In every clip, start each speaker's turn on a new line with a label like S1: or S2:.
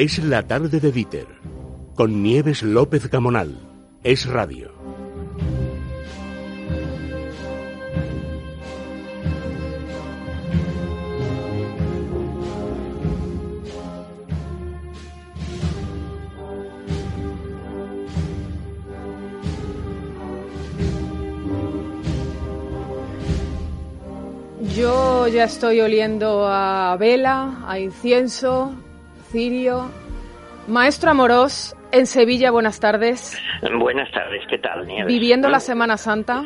S1: Es la tarde de Dieter, con Nieves López Gamonal. Es radio.
S2: Yo ya estoy oliendo a vela, a incienso, cirio. Maestro Amorós, en Sevilla, buenas tardes.
S3: Buenas tardes, ¿qué tal, Nieves?
S2: ¿Viviendo la Semana Santa?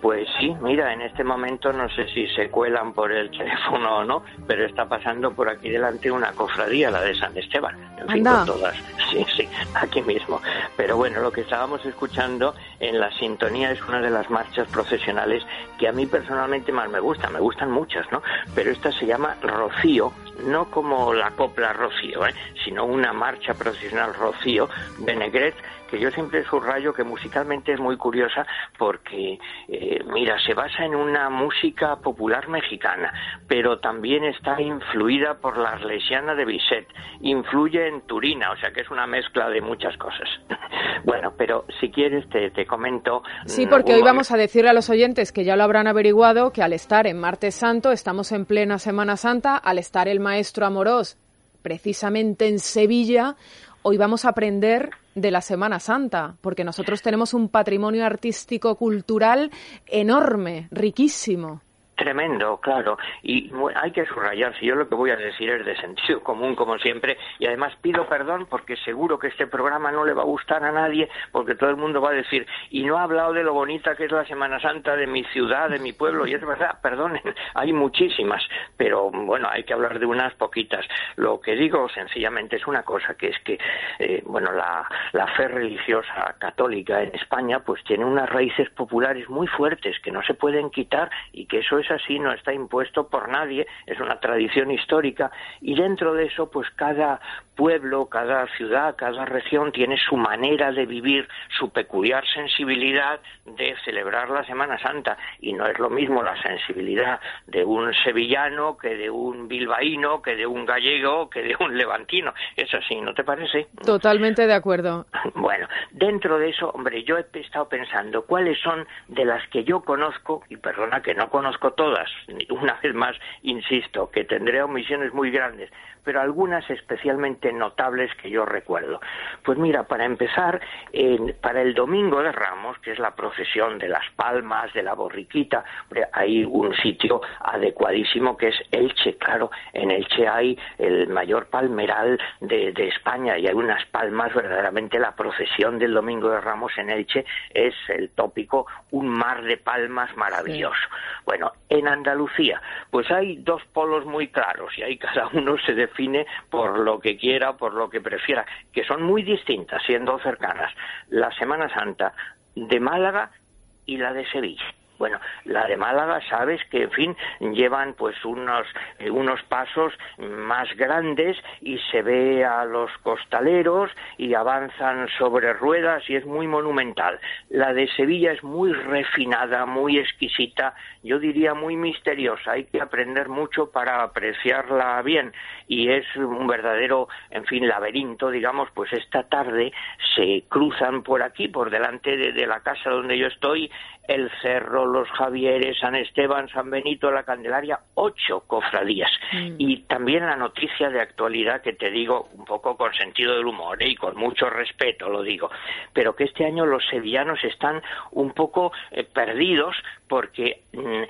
S3: Pues sí, mira, en este momento no sé si se cuelan por el teléfono o no, pero está pasando por aquí delante una cofradía, la de San Esteban. En fin,
S2: Anda.
S3: con todas. Sí, sí, aquí mismo. Pero bueno, lo que estábamos escuchando en la sintonía es una de las marchas profesionales que a mí personalmente más me gustan. Me gustan muchas, ¿no? Pero esta se llama Rocío, no como la copla Rocío, ¿eh? sino una marcha profesional Rocío de Negret que yo siempre subrayo que musicalmente es muy curiosa porque, eh, mira, se basa en una música popular mexicana, pero también está influida por la arlesiana de Bizet, influye en Turina, o sea que es una mezcla de muchas cosas. bueno, pero si quieres te, te comento...
S2: Sí,
S3: mm,
S2: porque
S3: un
S2: hoy vamos a decirle a los oyentes que ya lo habrán averiguado que al estar en Martes Santo, estamos en plena Semana Santa, al estar el maestro Amorós precisamente en Sevilla, hoy vamos a aprender de la Semana Santa, porque nosotros tenemos un patrimonio artístico cultural enorme, riquísimo.
S3: Tremendo, claro. Y hay que subrayar, si yo lo que voy a decir es de sentido común, como siempre, y además pido perdón porque seguro que este programa no le va a gustar a nadie, porque todo el mundo va a decir, y no ha hablado de lo bonita que es la Semana Santa de mi ciudad, de mi pueblo, y es verdad, perdonen, hay muchísimas, pero bueno, hay que hablar de unas poquitas. Lo que digo sencillamente es una cosa, que es que, eh, bueno, la fe religiosa católica en España, pues tiene unas raíces populares muy fuertes que no se pueden quitar y que eso es así, no está impuesto por nadie, es una tradición histórica y dentro de eso pues cada pueblo, cada ciudad, cada región tiene su manera de vivir, su peculiar sensibilidad de celebrar la Semana Santa y no es lo mismo la sensibilidad de un sevillano que de un bilbaíno, que de un gallego, que de un levantino. Es así, ¿no te parece?
S2: Totalmente de acuerdo.
S3: Bueno, dentro de eso, hombre, yo he estado pensando cuáles son de las que yo conozco, y perdona que no conozco todas, una vez más insisto, que tendré omisiones muy grandes, pero algunas especialmente notables que yo recuerdo. Pues mira, para empezar, en- para el Domingo de Ramos, que es la procesión de las palmas, de la borriquita, hay un sitio adecuadísimo que es Elche, claro, en Elche hay el mayor palmeral de, de España y hay unas palmas, verdaderamente la procesión del Domingo de Ramos en Elche es el tópico, un mar de palmas maravilloso. Bueno, en Andalucía, pues hay dos polos muy claros y ahí cada uno se define por lo que quiera, por lo que prefiera, que son muy distintas, siendo cercanas. La Semana Santa de Málaga y la de Sevilla. Bueno, la de Málaga, sabes que, en fin, llevan pues unos, eh, unos pasos más grandes y se ve a los costaleros y avanzan sobre ruedas y es muy monumental. La de Sevilla es muy refinada, muy exquisita, yo diría muy misteriosa. Hay que aprender mucho para apreciarla bien y es un verdadero, en fin, laberinto, digamos, pues esta tarde se cruzan por aquí, por delante de, la casa donde yo estoy, el Cerro, los Javieres, San Esteban, San Benito, la Candelaria, ocho cofradías. Y también la noticia de actualidad que te digo un poco con sentido del humor ¿eh? y con mucho respeto lo digo, pero que este año los sevillanos están un poco eh, perdidos porque mm,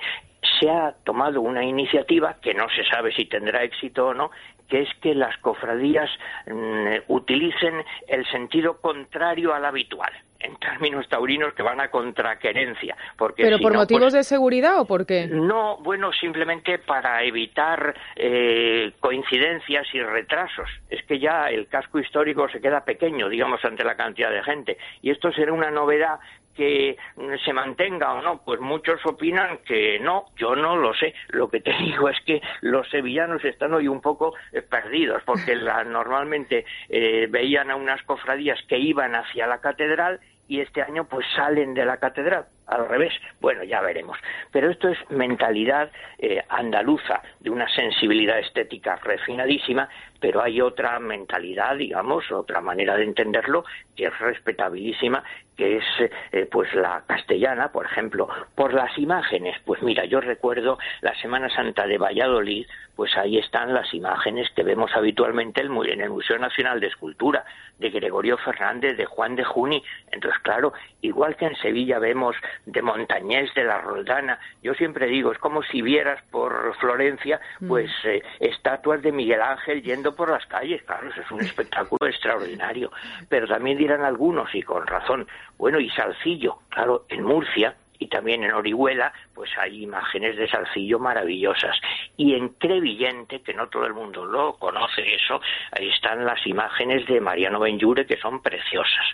S3: se ha tomado una iniciativa que no se sabe si tendrá éxito o no, que es que las cofradías mm, utilicen el sentido contrario al habitual, en términos taurinos que van a contraquerencia. Porque
S2: ¿Pero
S3: si
S2: por
S3: no,
S2: motivos
S3: pues,
S2: de seguridad o por qué?
S3: no, bueno, simplemente para evitar eh, coincidencias y retrasos. Es que ya el casco histórico se queda pequeño, digamos, ante la cantidad de gente. Y esto será una novedad que mm, se mantenga o no, pues muchos opinan que no, yo no lo sé. Lo que te digo es que los sevillanos están hoy un poco eh, perdidos, porque la- normalmente eh, veían a unas cofradías que iban hacia la catedral y este año pues salen de la catedral. Al revés. Bueno, ya veremos. Pero esto es mentalidad eh, andaluza, de una sensibilidad estética refinadísima, pero hay otra mentalidad, digamos, otra manera de entenderlo que es respetabilísima, que es eh, pues la castellana, por ejemplo, por las imágenes. Pues mira, yo recuerdo la Semana Santa de Valladolid, pues ahí están las imágenes que vemos habitualmente en el Museo Nacional de Escultura, de Gregorio Fernández, de Juan de Juni. Entonces, claro, igual que en Sevilla vemos de Montañés, de la Roldana, yo siempre digo, es como si vieras por Florencia, mm. pues eh, estatuas de Miguel Ángel yendo por las calles, claro, eso es un espectáculo extraordinario. Pero también dirán algunos, y con razón, bueno, y Salcillo, claro, en Murcia, y también en Orihuela, pues hay imágenes de Salcillo maravillosas. Y en Crevillente, que no todo el mundo lo conoce eso, están las imágenes de Mariano Benjure que son preciosas.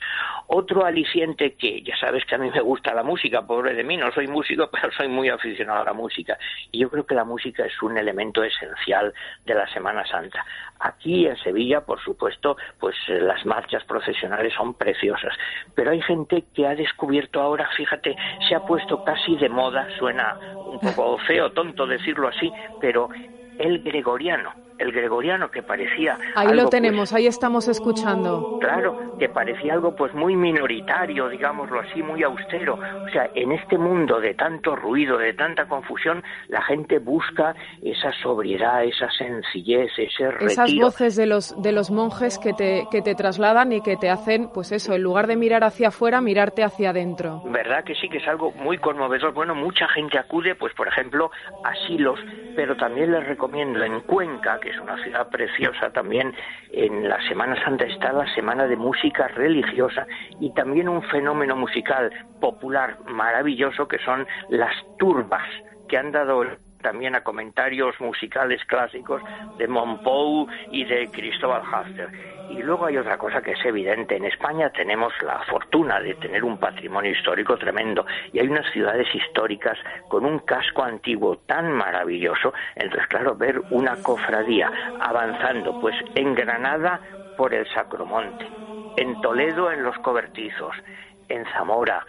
S3: Otro aliciente que ya sabes que a mí me gusta la música, pobre de mí, no soy músico, pero soy muy aficionado a la música. Y yo creo que la música es un elemento esencial de la Semana Santa. Aquí en Sevilla, por supuesto, pues eh, las marchas procesionales son preciosas. Pero hay gente que ha descubierto ahora, fíjate, se ha puesto casi de moda su suena un poco feo, tonto decirlo así, pero el gregoriano el gregoriano que parecía
S2: ahí lo pues, tenemos ahí estamos escuchando.
S3: Claro que parecía algo pues muy minoritario digámoslo así muy austero. O sea en este mundo de tanto ruido de tanta confusión la gente busca esa sobriedad esa sencillez ese retiro.
S2: esas voces de los de los monjes que te que te trasladan y que te hacen pues eso en lugar de mirar hacia afuera mirarte hacia adentro.
S3: Verdad que sí que es algo muy conmovedor. Bueno mucha gente acude pues por ejemplo a asilos pero también les recomiendo en Cuenca es una ciudad preciosa también. En la Semana Santa está la Semana de Música Religiosa y también un fenómeno musical popular maravilloso que son las turbas que han dado también a comentarios musicales clásicos de Monpou y de Cristóbal Hafter. Y luego hay otra cosa que es evidente. En España tenemos la fortuna de tener un patrimonio histórico tremendo y hay unas ciudades históricas con un casco antiguo tan maravilloso. Entonces, claro, ver una cofradía avanzando, pues en Granada por el Sacromonte, en Toledo en los cobertizos, en Zamora,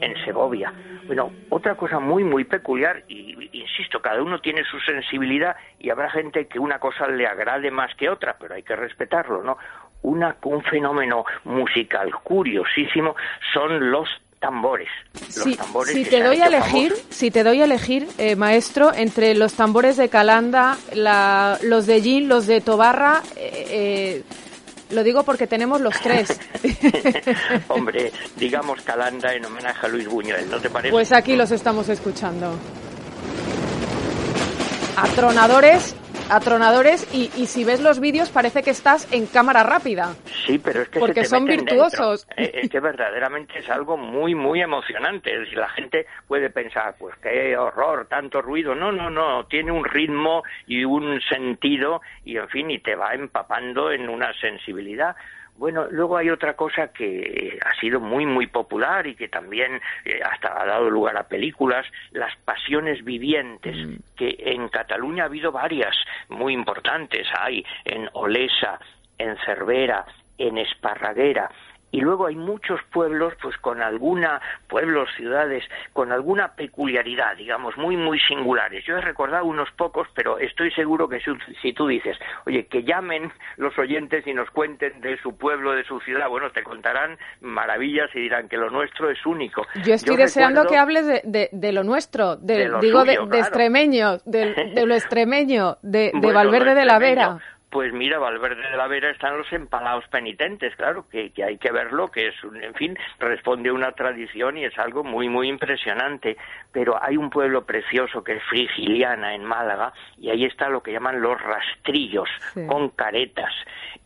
S3: en Segovia. Bueno, otra cosa muy, muy peculiar, y insisto, cada uno tiene su sensibilidad y habrá gente que una cosa le agrade más que otra, pero hay que respetarlo, ¿no? Una, un fenómeno musical curiosísimo son los tambores.
S2: Los tambores si, te doy a elegir, si te doy a elegir, eh, maestro, entre los tambores de Calanda, la, los de Gin, los de Tobarra, eh, eh lo digo porque tenemos los tres.
S3: Hombre, digamos Calanda en homenaje a Luis Buñuel, ¿no te parece?
S2: Pues aquí los estamos escuchando. Atronadores atronadores y, y si ves los vídeos parece que estás en cámara rápida.
S3: Sí, pero es que
S2: porque son virtuosos.
S3: Eh, es que verdaderamente es algo muy muy emocionante. La gente puede pensar, pues qué horror, tanto ruido. No, no, no, tiene un ritmo y un sentido y en fin y te va empapando en una sensibilidad. Bueno, luego hay otra cosa que ha sido muy, muy popular y que también eh, hasta ha dado lugar a películas, las pasiones vivientes, mm. que en Cataluña ha habido varias muy importantes. Hay en Olesa, en Cervera, en Esparraguera, y luego hay muchos pueblos, pues con alguna, pueblos, ciudades, con alguna peculiaridad, digamos, muy, muy singulares. Yo he recordado unos pocos, pero estoy seguro que si, tú dices, oye, que llamen los oyentes y nos cuenten de su pueblo, de su ciudad, bueno, te contarán maravillas y dirán que lo nuestro es único.
S2: Yo estoy deseando que hables de, lo nuestro, de, digo, de, extremeño, de, lo extremeño, de, Valverde de la Vera
S3: pues mira, Valverde de la Vera están los empalados penitentes, claro, que, que hay que verlo, que es, un, en fin, responde a una tradición y es algo muy, muy impresionante. Pero hay un pueblo precioso que es Frigiliana, en Málaga, y ahí está lo que llaman los rastrillos, con caretas.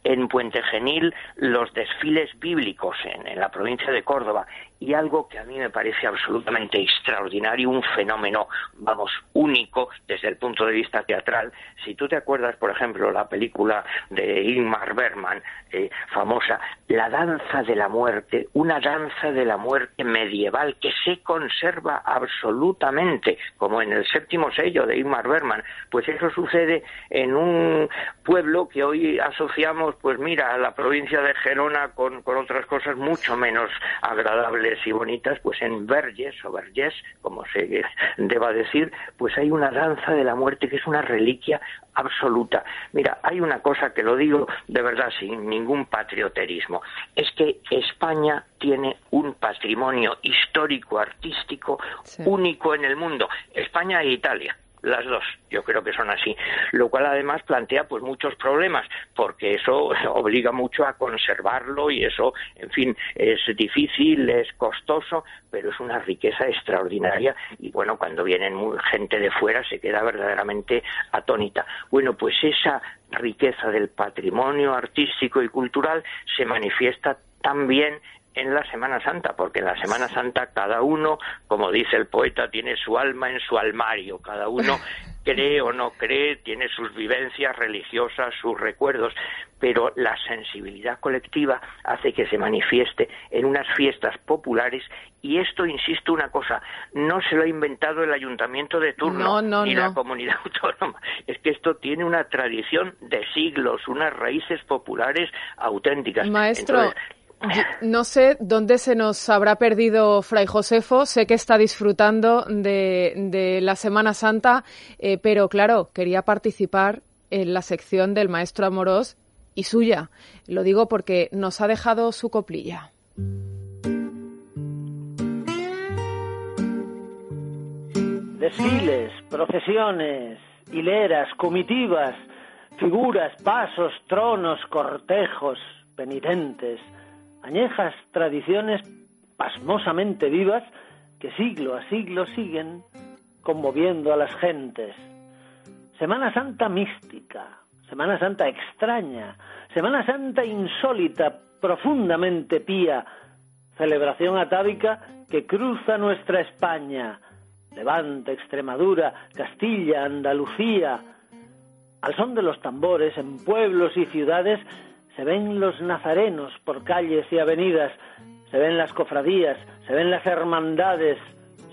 S3: En Puente Genil, los desfiles bíblicos en la provincia de Córdoba y algo que a mí me parece absolutamente extraordinario, un fenómeno, vamos, único desde el punto de vista teatral. Si tú te acuerdas, por ejemplo, la película de Ingmar Bergman, eh, famosa, La danza de la muerte, una danza de la muerte medieval que se conserva absolutamente, como en el séptimo sello de Ingmar Bergman. Pues eso sucede en un pueblo que hoy asociamos, pues mira, a la provincia de Gerona con otras cosas mucho menos agradables y bonitas, pues en Verges o Verges, como se deba decir, pues hay una danza de la muerte que es una reliquia absoluta. Mira, hay una cosa que lo digo de verdad sin ningún patrioterismo, es que España tiene un patrimonio histórico artístico único en el mundo, España e Italia las dos, yo creo que son así, lo cual además plantea pues muchos problemas, porque eso obliga mucho a conservarlo y eso, en fin, es difícil, es costoso, pero es una riqueza extraordinaria y bueno, cuando vienen gente de fuera se queda verdaderamente atónita. Bueno, pues esa riqueza del patrimonio artístico y cultural se manifiesta también en la Semana Santa, porque en la Semana Santa cada uno, como dice el poeta, tiene su alma en su almario, cada uno cree o no cree, tiene sus vivencias religiosas, sus recuerdos, pero la sensibilidad colectiva hace que se manifieste en unas fiestas populares. Y esto, insisto, una cosa, no se lo ha inventado el ayuntamiento de turno ni la comunidad autónoma, es que esto tiene una tradición de siglos, unas raíces populares auténticas.
S2: Maestro, no sé dónde se nos habrá perdido Fray Josefo, sé que está disfrutando de, la Semana Santa, eh, pero claro, quería participar en la sección del maestro Amorós y suya. Lo digo porque nos ha dejado su coplilla.
S4: Desfiles, procesiones, hileras, comitivas, figuras, pasos, tronos, cortejos, penitentes, añejas tradiciones pasmosamente vivas que siglo a siglo siguen conmoviendo a las gentes. Semana Santa mística, Semana Santa extraña, Semana Santa insólita, profundamente pía, celebración atávica que cruza nuestra España, Levante, Extremadura, Castilla, Andalucía. Al son de los tambores, en pueblos y ciudades se ven los nazarenos por calles y avenidas, se ven las cofradías, se ven las hermandades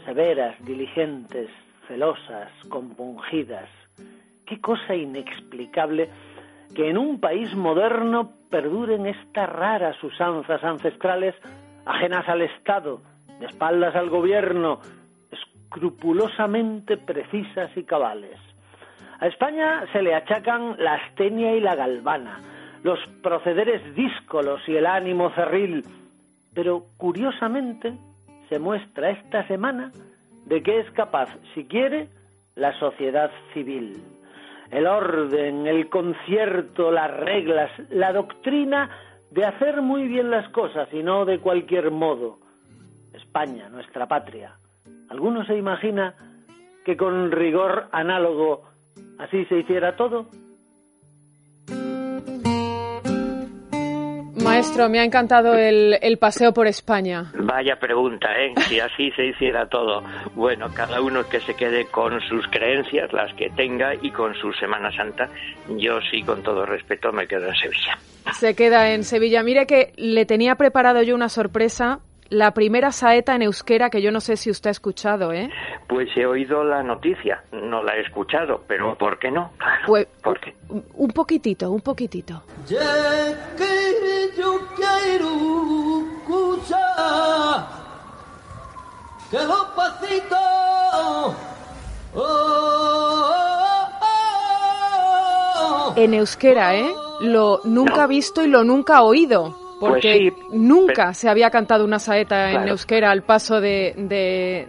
S4: severas, diligentes, celosas, compungidas. Qué cosa inexplicable que en un país moderno perduren estas raras usanzas ancestrales ajenas al Estado, de espaldas al gobierno, escrupulosamente precisas y cabales. A España se le achacan la astenia y la galvana, los procederes díscolos y el ánimo cerril, pero curiosamente se muestra esta semana de que es capaz, si quiere, la sociedad civil. El orden, el concierto, las reglas, la doctrina de hacer muy bien las cosas y no de cualquier modo. España, nuestra patria. ¿Alguno se imagina que con rigor análogo así se hiciera todo?
S2: Maestro, me ha encantado el, paseo por España.
S3: Vaya pregunta, ¿eh? Si así se hiciera todo. Bueno, cada uno que se quede con sus creencias, las que tenga, y con su Semana Santa. Yo sí, con todo respeto, me quedo en Sevilla.
S2: Se queda en Sevilla. Mire que le tenía preparado yo una sorpresa la primera saeta en euskera que yo no sé si usted ha escuchado, ¿eh?
S3: Pues he oído la noticia, no la he escuchado, pero ¿por qué no?
S2: pues, Un poquitito, un poquitito. En euskera, ¿eh? Lo nunca visto y lo nunca oído. Pues Porque nunca se había cantado una saeta en euskera al paso de,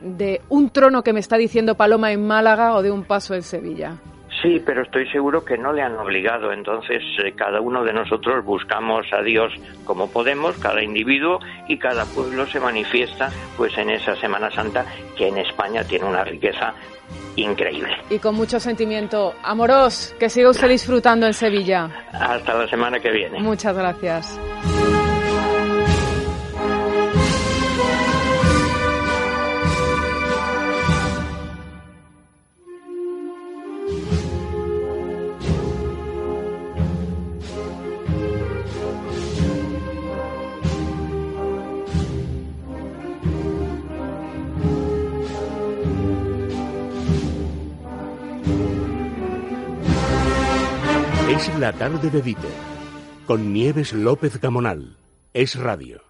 S2: de, un trono que me está diciendo Paloma en Málaga o de un paso en Sevilla.
S3: Sí, pero estoy seguro que no le han obligado. Entonces, eh, cada uno de nosotros buscamos a Dios como podemos, cada individuo y cada pueblo se manifiesta pues en esa Semana Santa que en España tiene una riqueza increíble.
S2: Y con mucho sentimiento. Amoros, que siga usted disfrutando en Sevilla.
S3: Hasta la semana que viene.
S2: Muchas gracias.
S1: Es la tarde de Dieter, con Nieves López Gamonal. Es radio.